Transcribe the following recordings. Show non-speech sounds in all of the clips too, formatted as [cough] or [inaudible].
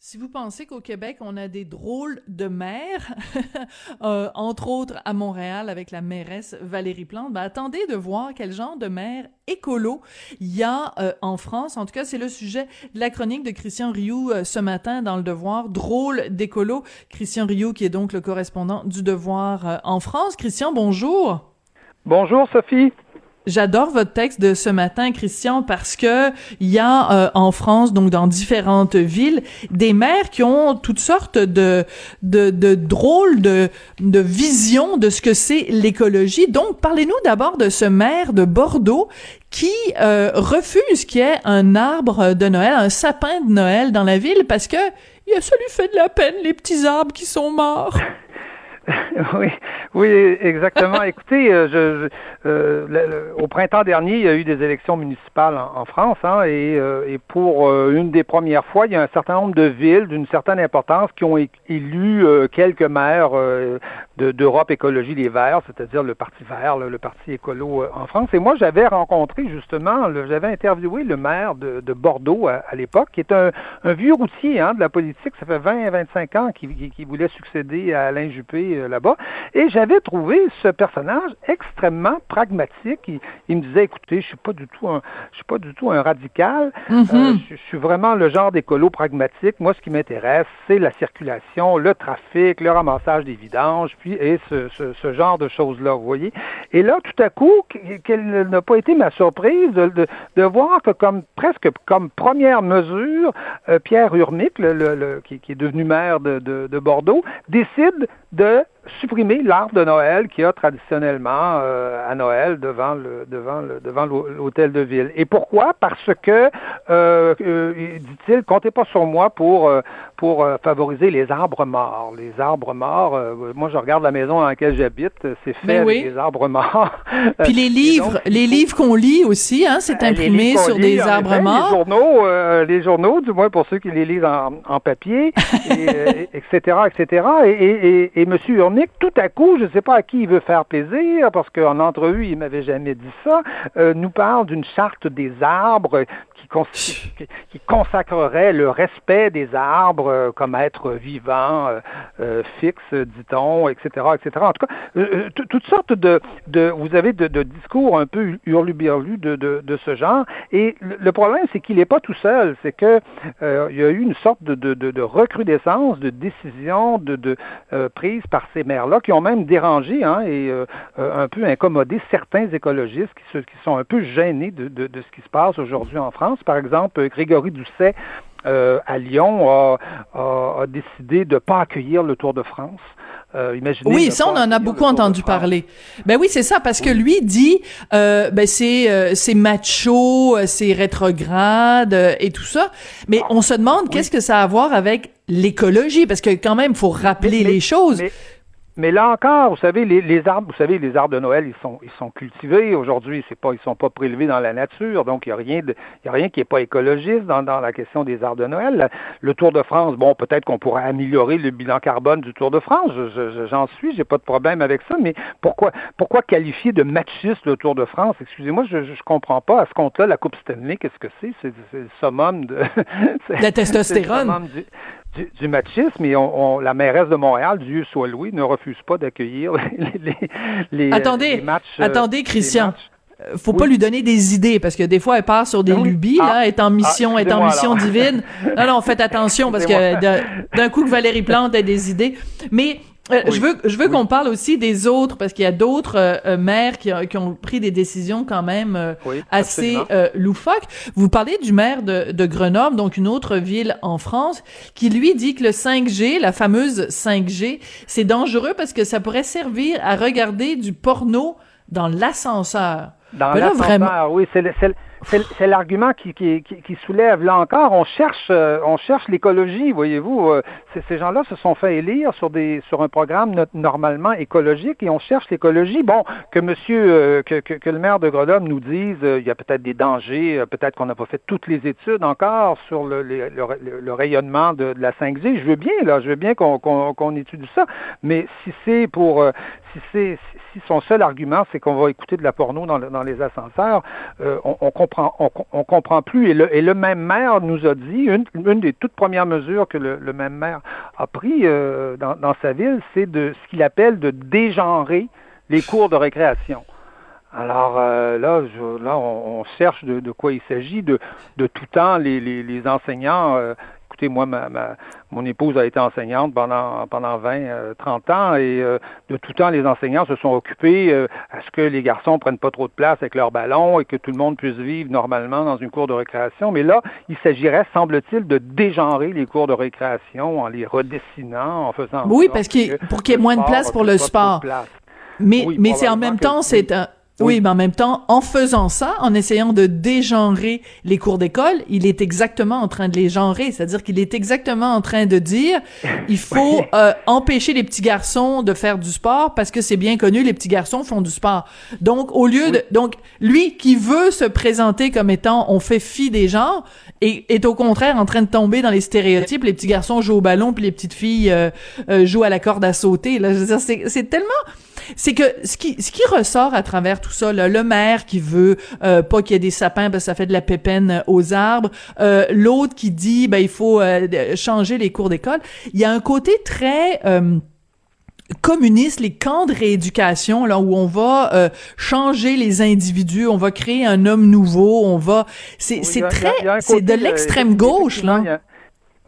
Si vous pensez qu'au Québec, on a des drôles de maires, [laughs] euh, entre autres à Montréal avec la mairesse Valérie Plante, ben attendez de voir quel genre de maire écolo il y a euh, en France. En tout cas, c'est le sujet de la chronique de Christian Rioux euh, ce matin dans Le Devoir, drôle d'écolo. Christian Rioux qui est donc le correspondant du Devoir en France. Christian, bonjour. Bonjour Sophie. J'adore votre texte de ce matin, Christian, parce que il y a euh, en France, donc dans différentes villes, des maires qui ont toutes sortes de de, de drôles de de visions de ce que c'est l'écologie. Donc, parlez-nous d'abord de ce maire de Bordeaux qui euh, refuse qu'il y ait un arbre de Noël, un sapin de Noël dans la ville, parce que ça lui fait de la peine les petits arbres qui sont morts. Oui, oui, exactement. [laughs] Écoutez, euh, je, euh, au printemps dernier, il y a eu des élections municipales en, France, hein, et, euh, et, pour une des premières fois, il y a un certain nombre de villes d'une certaine importance qui ont élu quelques maires d'Europe Écologie Les Verts, c'est-à-dire le Parti Vert, le, Parti écolo en France. Et moi, j'avais rencontré justement, j'avais interviewé le maire de, de Bordeaux à, l'époque, qui est un, un vieux routier hein, de la politique. Ça fait 20 25 ans qu'il qui voulait succéder à Alain Juppé euh, là-bas. Et j'avais trouvé ce personnage extrêmement pragmatique. Il, me disait, écoutez, je suis pas du tout un, je suis pas du tout un radical. Mm-hmm. Euh, je, suis vraiment le genre d'écolo pragmatique. Moi, ce qui m'intéresse, c'est la circulation, le trafic, le ramassage des vidanges, puis et ce, ce, genre de choses-là, vous voyez. Et là, tout à coup, quelle n'a pas été ma surprise de, de, voir que comme presque comme première mesure, euh, Pierre Urmic, qui, est devenu maire de Bordeaux, décide de supprimer l'arbre de Noël qui a traditionnellement euh, à Noël devant le devant le devant l'hôtel de ville. Et pourquoi? Parce que euh, euh, dit-il, comptez pas sur moi pour pour favoriser les arbres morts. Les arbres morts. moi, je regarde la maison dans laquelle j'habite, c'est fait ben avec des arbres morts. [laughs] Puis les livres, les livres qu'on lit aussi, hein, c'est imprimé sur des arbres morts. Les journaux, les journaux, du moins pour ceux qui les lisent en, en papier, [laughs] et, etc., etc. Et, et, et, Monsieur tout à coup, je ne sais pas à qui il veut faire plaisir, parce qu'en entrevue, il m'avait jamais dit ça, euh, nous parle d'une charte des arbres qui, consacrerait le respect des arbres euh, comme être vivant, euh, euh, fixe, dit-on, etc., etc. En tout cas, toutes sortes de, vous avez de, discours un peu hurluberlus de, de, ce genre. Et le, problème, c'est qu'il n'est pas tout seul. C'est que il y a eu une sorte de, de, de, recrudescence de décisions de, prises par ces maires-là qui ont même dérangé hein, et un peu incommodé certains écologistes qui, sont un peu gênés de ce qui se passe aujourd'hui en France. Par exemple, Grégory Doucet euh, à Lyon a, décidé de ne pas accueillir le Tour de France. Euh, imaginez oui, ça on en a beaucoup entendu parler. Ben oui, c'est ça parce que lui dit euh, ben c'est c'est macho, c'est rétrograde et tout ça. Mais on se demande qu'est-ce que ça a à voir avec l'écologie parce que quand même faut rappeler les choses. Mais là encore, vous savez, les, arbres, vous savez, les arbres de Noël, ils sont, ils sont cultivés aujourd'hui. C'est pas, ils sont pas prélevés dans la nature, donc il y a rien de, y a rien qui est pas écologiste dans, dans la question des arbres de Noël. Le Tour de France, bon, peut-être qu'on pourrait améliorer le bilan carbone du Tour de France. J'en suis, j'ai pas de problème avec ça. Mais pourquoi, pourquoi qualifier de machiste le Tour de France? Excusez-moi, je, je, comprends pas. À ce compte-là, la Coupe Stanley, qu'est-ce que c'est? C'est le summum de [laughs] la testostérone du, machisme et on, la mairesse de Montréal, Dieu soit loué, ne refuse pas d'accueillir [laughs] les, les, attendez, matchs. Euh, attendez, Christian. Euh, faut pas lui donner des idées parce que des fois elle part sur des lubies là, ah. est en mission, ah, est en mission divine. Non non, faites [laughs] attention parce que d'un coup que Valérie Plante a des idées. Mais euh, je veux, je veux qu'on parle aussi des autres parce qu'il y a d'autres euh, euh, maires qui, qui, ont pris des décisions quand même assez loufoques. Vous parlez du maire de, de, Grenoble, donc une autre ville en France, qui lui dit que le 5G, la fameuse 5G, c'est dangereux parce que ça pourrait servir à regarder du porno dans l'ascenseur. Dans l'ascenseur, oui, c'est c'est l'argument qui, soulève. Là encore, on cherche, euh, on cherche l'écologie, voyez-vous. Euh, ces gens-là se sont fait élire sur des, sur un programme normalement écologique et on cherche l'écologie. Bon, que Monsieur, euh, que, le maire de Grenoble nous dise, il y a peut-être des dangers, peut-être qu'on n'a pas fait toutes les études encore sur le, rayonnement de, la 5G. Je veux bien, là, je veux bien qu'on qu'on étudie ça, mais si c'est pour, si c'est, si son seul argument c'est qu'on va écouter de la porno dans, les ascenseurs, on comprend, on, comprend plus. Et le, même maire nous a dit, une, des toutes premières mesures que le, même maire a pris euh, dans, sa ville, c'est de ce qu'il appelle de dégenrer les cours de récréation. Alors euh, là, je, là, on, cherche de, quoi il s'agit. De, de tout temps, les, les, les enseignants euh, moi, ma, mon épouse a été enseignante pendant, pendant 20, 30 euh, ans et euh, de tout temps, les enseignants se sont occupés euh, à ce que les garçons prennent pas trop de place avec leurs ballons et que tout le monde puisse vivre normalement dans une cour de récréation. Mais là, il s'agirait, semble-t-il, de dégenrer les cours de récréation en les redessinant, en faisant. Oui, parce que pour qu'il y ait moins de place pour le sport. Mais, mais c'est en même temps, c'est un, oui, mais en même temps, en faisant ça, en essayant de dégenrer les cours d'école, il est exactement en train de les genrer. C'est-à-dire qu'il est exactement en train de dire, [laughs] il faut euh, empêcher les petits garçons de faire du sport parce que c'est bien connu, les petits garçons font du sport. Donc, au lieu de, donc, lui qui veut se présenter comme étant, on fait fi des genres, et est au contraire en train de tomber dans les stéréotypes. Les petits garçons jouent au ballon, puis les petites filles euh, euh, jouent à la corde à sauter. Là, je veux dire, c'est tellement c'est que ce qui ce qui ressort à travers tout ça, là, le maire qui veut euh, pas qu'il y ait des sapins parce que ça fait de la pépène aux arbres, euh, l'autre qui dit ben il faut euh, changer les cours d'école. Il y a un côté très communiste, les camps de rééducation, là où on va changer les individus, on va créer un homme nouveau, on va, c'est c'est très, c'est de l'extrême gauche là.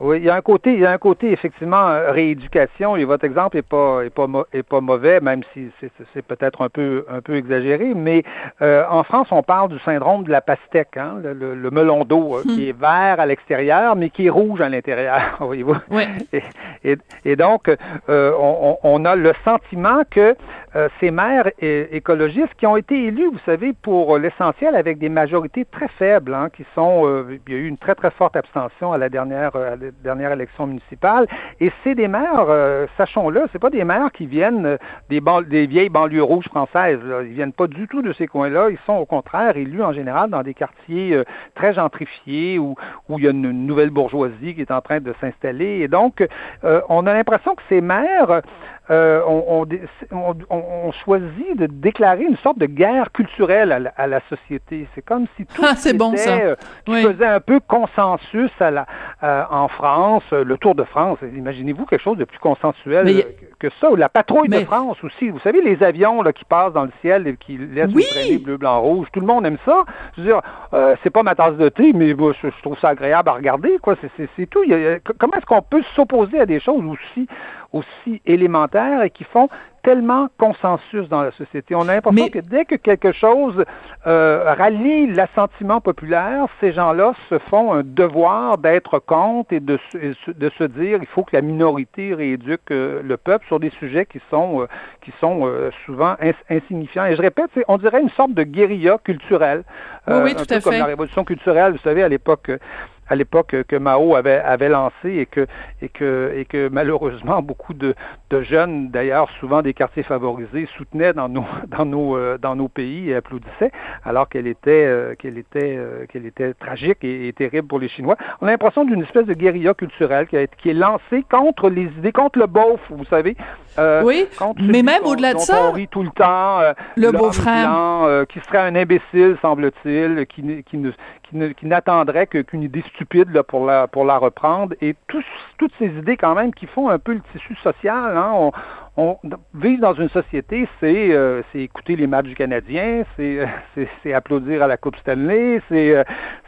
Oui, il y a un côté, il y a un côté effectivement euh, rééducation. Et votre exemple est pas est pas est pas mauvais, même si c'est peut-être un peu un peu exagéré. Mais euh, en France, on parle du syndrome de la pastèque, hein, le, melon d'eau euh, qui hmm. est vert à l'extérieur, mais qui est rouge à l'intérieur. [laughs] voyez-vous. Oui. Et, et, donc, on, on, a le sentiment que ces maires écologistes qui ont été élus, vous savez, pour l'essentiel avec des majorités très faibles, hein, qui sont, il y a eu une très très forte abstention à la dernière dernière élection municipale. Et c'est des maires, euh, sachons-le, c'est pas des maires qui viennent euh, des, des vieilles banlieues rouges françaises. Là. Ils viennent pas du tout de ces coins-là. Ils sont au contraire élus en général dans des quartiers euh, très gentrifiés où, où il y a une, nouvelle bourgeoisie qui est en train de s'installer. Et donc, on a l'impression que ces maires euh, on, on, on, choisit de déclarer une sorte de guerre culturelle à la, à la société. C'est comme si tout [laughs] ah, c'est bon, ça. Euh, faisait un peu consensus à la, euh, en France, le Tour de France. Imaginez-vous quelque chose de plus consensuel que ça, ou la patrouille de France aussi. Vous savez, les avions là, qui passent dans le ciel et qui laissent oui. traîner bleu, blanc, rouge, tout le monde aime ça. Je veux dire, c'est pas ma tasse de thé, mais je, trouve ça agréable à regarder. Quoi. C'est, tout. comment est-ce qu'on peut s'opposer à des choses aussi aussi élémentaires et qui font tellement consensus dans la société. On a l'impression que dès que quelque chose euh, rallie l'assentiment populaire, ces gens-là se font un devoir d'être contre et de, de se dire il faut que la minorité rééduque euh, le peuple sur des sujets qui sont, euh, qui sont euh, souvent insignifiants. Et je répète, on dirait une sorte de guérilla culturelle. oui, oui, tout un peu à comme fait. la révolution culturelle, vous savez, à l'époque à l'époque que Mao avait, avait lancé et que, et, que, et que malheureusement beaucoup de, de jeunes, d'ailleurs souvent des quartiers favorisés, soutenaient dans nos, [laughs] dans nos, euh, dans nos pays et applaudissaient, alors qu'elle était, euh, qu'elle était, euh, qu'elle était tragique et, terrible pour les Chinois. On a l'impression d'une espèce de guérilla culturelle qui, a, qui est lancée contre les idées, contre le beauf, vous savez. Oui, mais même au-delà de ça, on rit tout le temps. le beau-frère, qui serait un imbécile, semble-t-il, qui, qui, ne, qui n'attendrait qu'une idée stupide là, pour, la, pour la reprendre. Et toutes ces idées quand même qui font un peu le tissu social. Hein, on, on, vivre dans une société, c'est euh, écouter les matchs du Canadien, [laughs] c'est applaudir à la Coupe Stanley, c'est euh,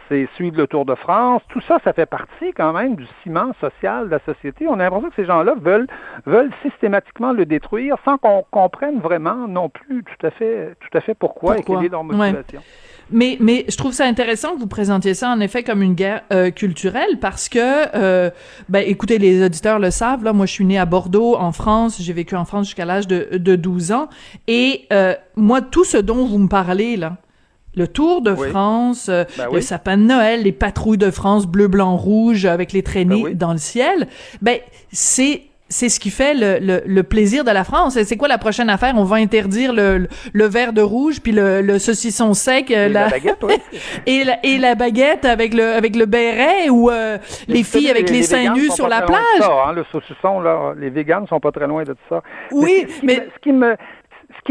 c'est suivre le Tour de France. Tout ça, ça fait partie quand même du ciment social de la société. On a l'impression que ces gens-là veulent, veulent systématiquement le détruire sans qu'on comprenne vraiment non plus tout à fait, tout à fait pourquoi, et quelle est leur motivation. Mais, mais je trouve ça intéressant que vous présentiez ça en effet comme une guerre euh, culturelle parce que, euh, ben, écoutez, les auditeurs le savent, là, moi je suis née à Bordeaux, en France, j'ai vécu en France jusqu'à l'âge de, de 12 ans, et euh, moi, tout ce dont vous me parlez, là, le Tour de France, euh, ben le sapin de Noël, les patrouilles de France bleu, blanc, rouge avec les traînées ben dans le ciel, ben c'est c'est ce qui fait le, le, plaisir de la France. C'est quoi la prochaine affaire? On va interdire le, le verre de rouge puis le, le saucisson sec. Euh, et la, baguette, [laughs] et, la, et la baguette avec le, avec le béret ou euh, les, filles avec les, seins nus sur la plage? Ça, hein, le saucisson, là, les véganes sont pas très loin de ça. Oui, mais... Ce qui me, ce qui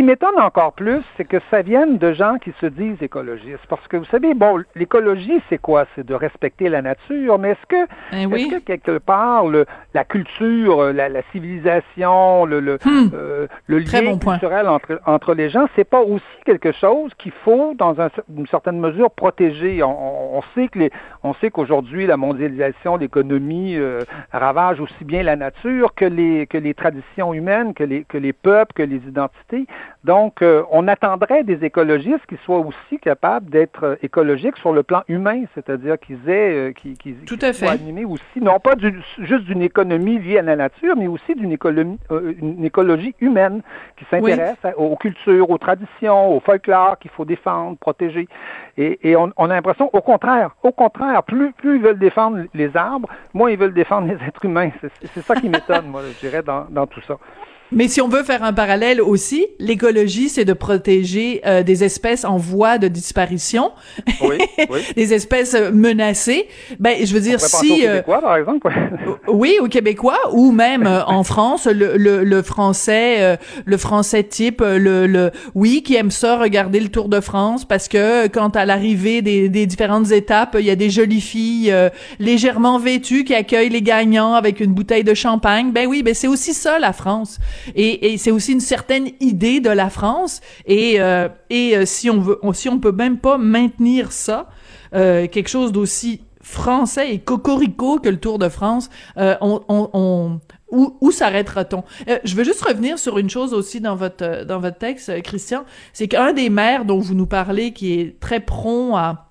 m'étonne encore plus, c'est que ça vienne de gens qui se disent écologistes. Parce que vous savez, bon, l'écologie, c'est quoi? C'est de respecter la nature, mais est-ce que, ben que quelque part, la culture, la, civilisation, le, le, hmm. euh, le lien culturel entre, entre les gens, c'est pas aussi quelque chose qu'il faut, dans une certaine mesure, protéger? On, on sait que les, on sait qu'aujourd'hui, la mondialisation, l'économie euh, ravage aussi bien la nature que les, que les traditions humaines, que les, que les peuples, que les identités. Donc, euh, on attendrait des écologistes qui soient aussi capables d'être euh, écologiques sur le plan humain, c'est-à-dire qu'ils aient, qui, qui, Tout à fait. animés aussi, non pas juste d'une économie liée à la nature, mais aussi d'une économie, une écologie humaine qui s'intéresse aux cultures, aux traditions, au folklore qu'il faut défendre, protéger. Et, et on, on a l'impression, au contraire, au contraire, plus, plus ils veulent défendre les arbres, moins ils veulent défendre les êtres humains. C'est ça qui [laughs] m'étonne, moi, je dirais, dans, dans tout ça. Mais si on veut faire un parallèle aussi, l'écologie, c'est de protéger euh, des espèces en voie de disparition, oui, oui. [laughs] des espèces euh, menacées. Ben, je veux dire, si... Au euh, Québécois, par exemple. [laughs] oui, au Québécois, ou même en France, le, le, le français, le français type, le, le, oui, qui aime ça, regarder le Tour de France, parce que quand à l'arrivée des, des différentes étapes, il y a des jolies filles légèrement vêtues qui accueillent les gagnants avec une bouteille de champagne. Ben oui, ben c'est aussi ça la France. Et, et c'est aussi une certaine idée de la France. Et, euh, et euh, si on veut, si on peut même pas maintenir ça, euh, quelque chose d'aussi français et cocorico que le Tour de France, euh, on, on, on où, où s'arrêtera-t-on? Euh, Je veux juste revenir sur une chose aussi dans votre dans votre texte, Christian, c'est qu'un des maires dont vous nous parlez, qui est très prompt à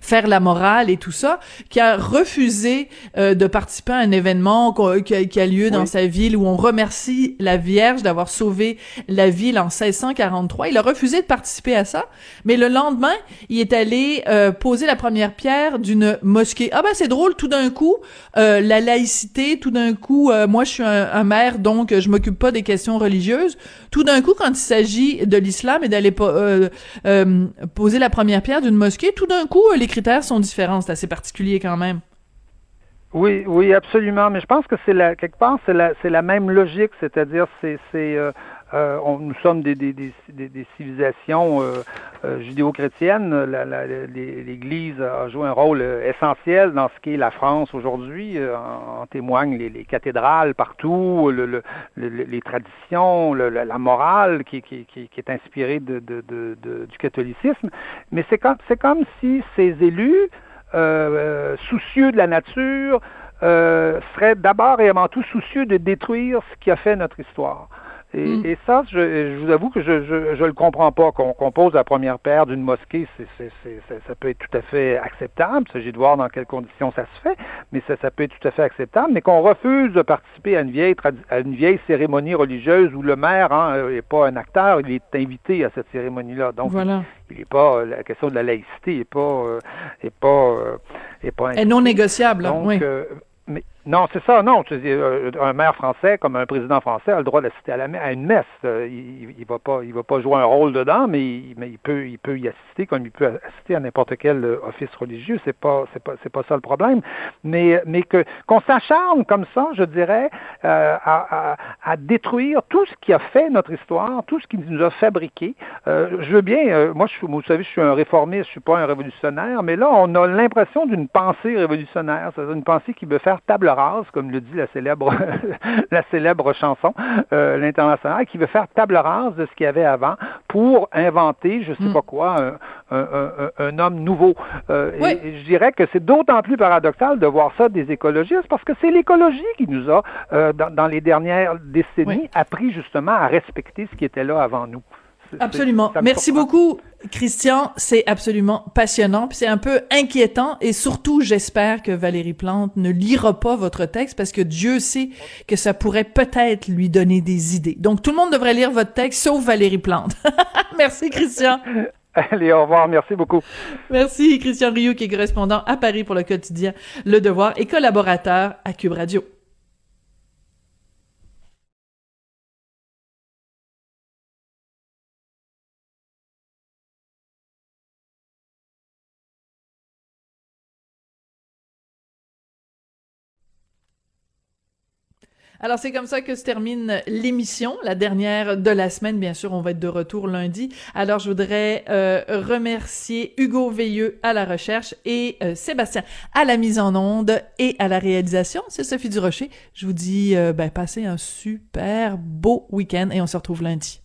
faire la morale et tout ça, qui a refusé euh, de participer à un événement qui, a, lieu dans sa ville où on remercie la Vierge d'avoir sauvé la ville en 1643. Il a refusé de participer à ça, mais le lendemain, il est allé euh, poser la première pierre d'une mosquée. Ah ben c'est drôle, tout d'un coup, euh, la laïcité, tout d'un coup, moi je suis un, un, maire, donc je m'occupe pas des questions religieuses. Tout d'un coup, quand il s'agit de l'islam et d'aller poser la première pierre d'une mosquée, tout d'un coup, les critères sont différents? C'est assez particulier quand même. Oui, oui, absolument. Mais je pense que c'est la quelque part, c'est la, c'est la même logique, c'est-à-dire c'est, c'est euh, euh, on, nous sommes des, civilisations euh, euh judéo-chrétiennes. L'Église a joué un rôle essentiel dans ce qu'est la France aujourd'hui. En, en, témoignent les, les, cathédrales partout, le, le, les traditions, la morale qui, est inspirée du catholicisme. Mais c'est comme, comme si ces élus, soucieux de la nature, seraient d'abord et avant tout soucieux de détruire ce qui a fait notre histoire. Et, mm. et ça, je, je, vous avoue que je je, je le comprends pas. Qu'on qu pose la première paire d'une mosquée, c'est, ça peut être tout à fait acceptable. Il s'agit de voir dans quelles conditions ça se fait, mais ça, ça peut être tout à fait acceptable. Mais qu'on refuse de participer à une vieille, à une vieille cérémonie religieuse où le maire n'est hein, pas un acteur, il est invité à cette cérémonie-là. Donc, voilà. il n'est pas la question de la laïcité n'est pas euh, est pas euh, est pas. Est non négociable. Donc, oui. euh, mais non, c'est ça, non. Euh, un maire français, comme un président français, a le droit d'assister à, à une messe. Il, il va pas, jouer un rôle dedans, mais, il, peut, y assister comme il peut assister à n'importe quel euh, office religieux. C'est pas, pas, ça le problème. Mais, qu'on s'acharne comme ça, je dirais, euh, à, détruire tout ce qui a fait notre histoire, tout ce qui nous a fabriqué. Je veux bien, moi, je, vous savez, je suis un réformiste, je suis pas un révolutionnaire, mais là, on a l'impression d'une pensée révolutionnaire, c'est une pensée qui veut faire table rase, comme le dit la célèbre, [laughs] la célèbre chanson, euh, l'international, qui veut faire table rase de ce qu'il y avait avant pour inventer, je sais mm. pas quoi, un, un, un, un, homme nouveau. Euh, oui. et, et, je dirais que c'est d'autant plus paradoxal de voir ça des écologistes parce que c'est l'écologie qui nous a, euh, dans, dans, les dernières décennies, oui. appris justement à respecter ce qui était là avant nous. Absolument. Merci beaucoup, Christian. C'est absolument passionnant. Puis c'est un peu inquiétant. Et surtout, j'espère que Valérie Plante ne lira pas votre texte parce que Dieu sait que ça pourrait peut-être lui donner des idées. Donc, tout le monde devrait lire votre texte, sauf Valérie Plante. [laughs] Merci, Christian. Allez, au revoir. Merci beaucoup. Merci, Christian Rioux, qui est correspondant à Paris pour le quotidien Le Devoir et collaborateur à Cube Radio. Alors c'est comme ça que se termine l'émission, la dernière de la semaine. Bien sûr, on va être de retour lundi. Alors je voudrais euh, remercier Hugo Veilleux à la recherche et euh, Sébastien à la mise en onde et à la réalisation. C'est Sophie Durocher. Je vous dis, euh, ben, passez un super beau week-end et on se retrouve lundi.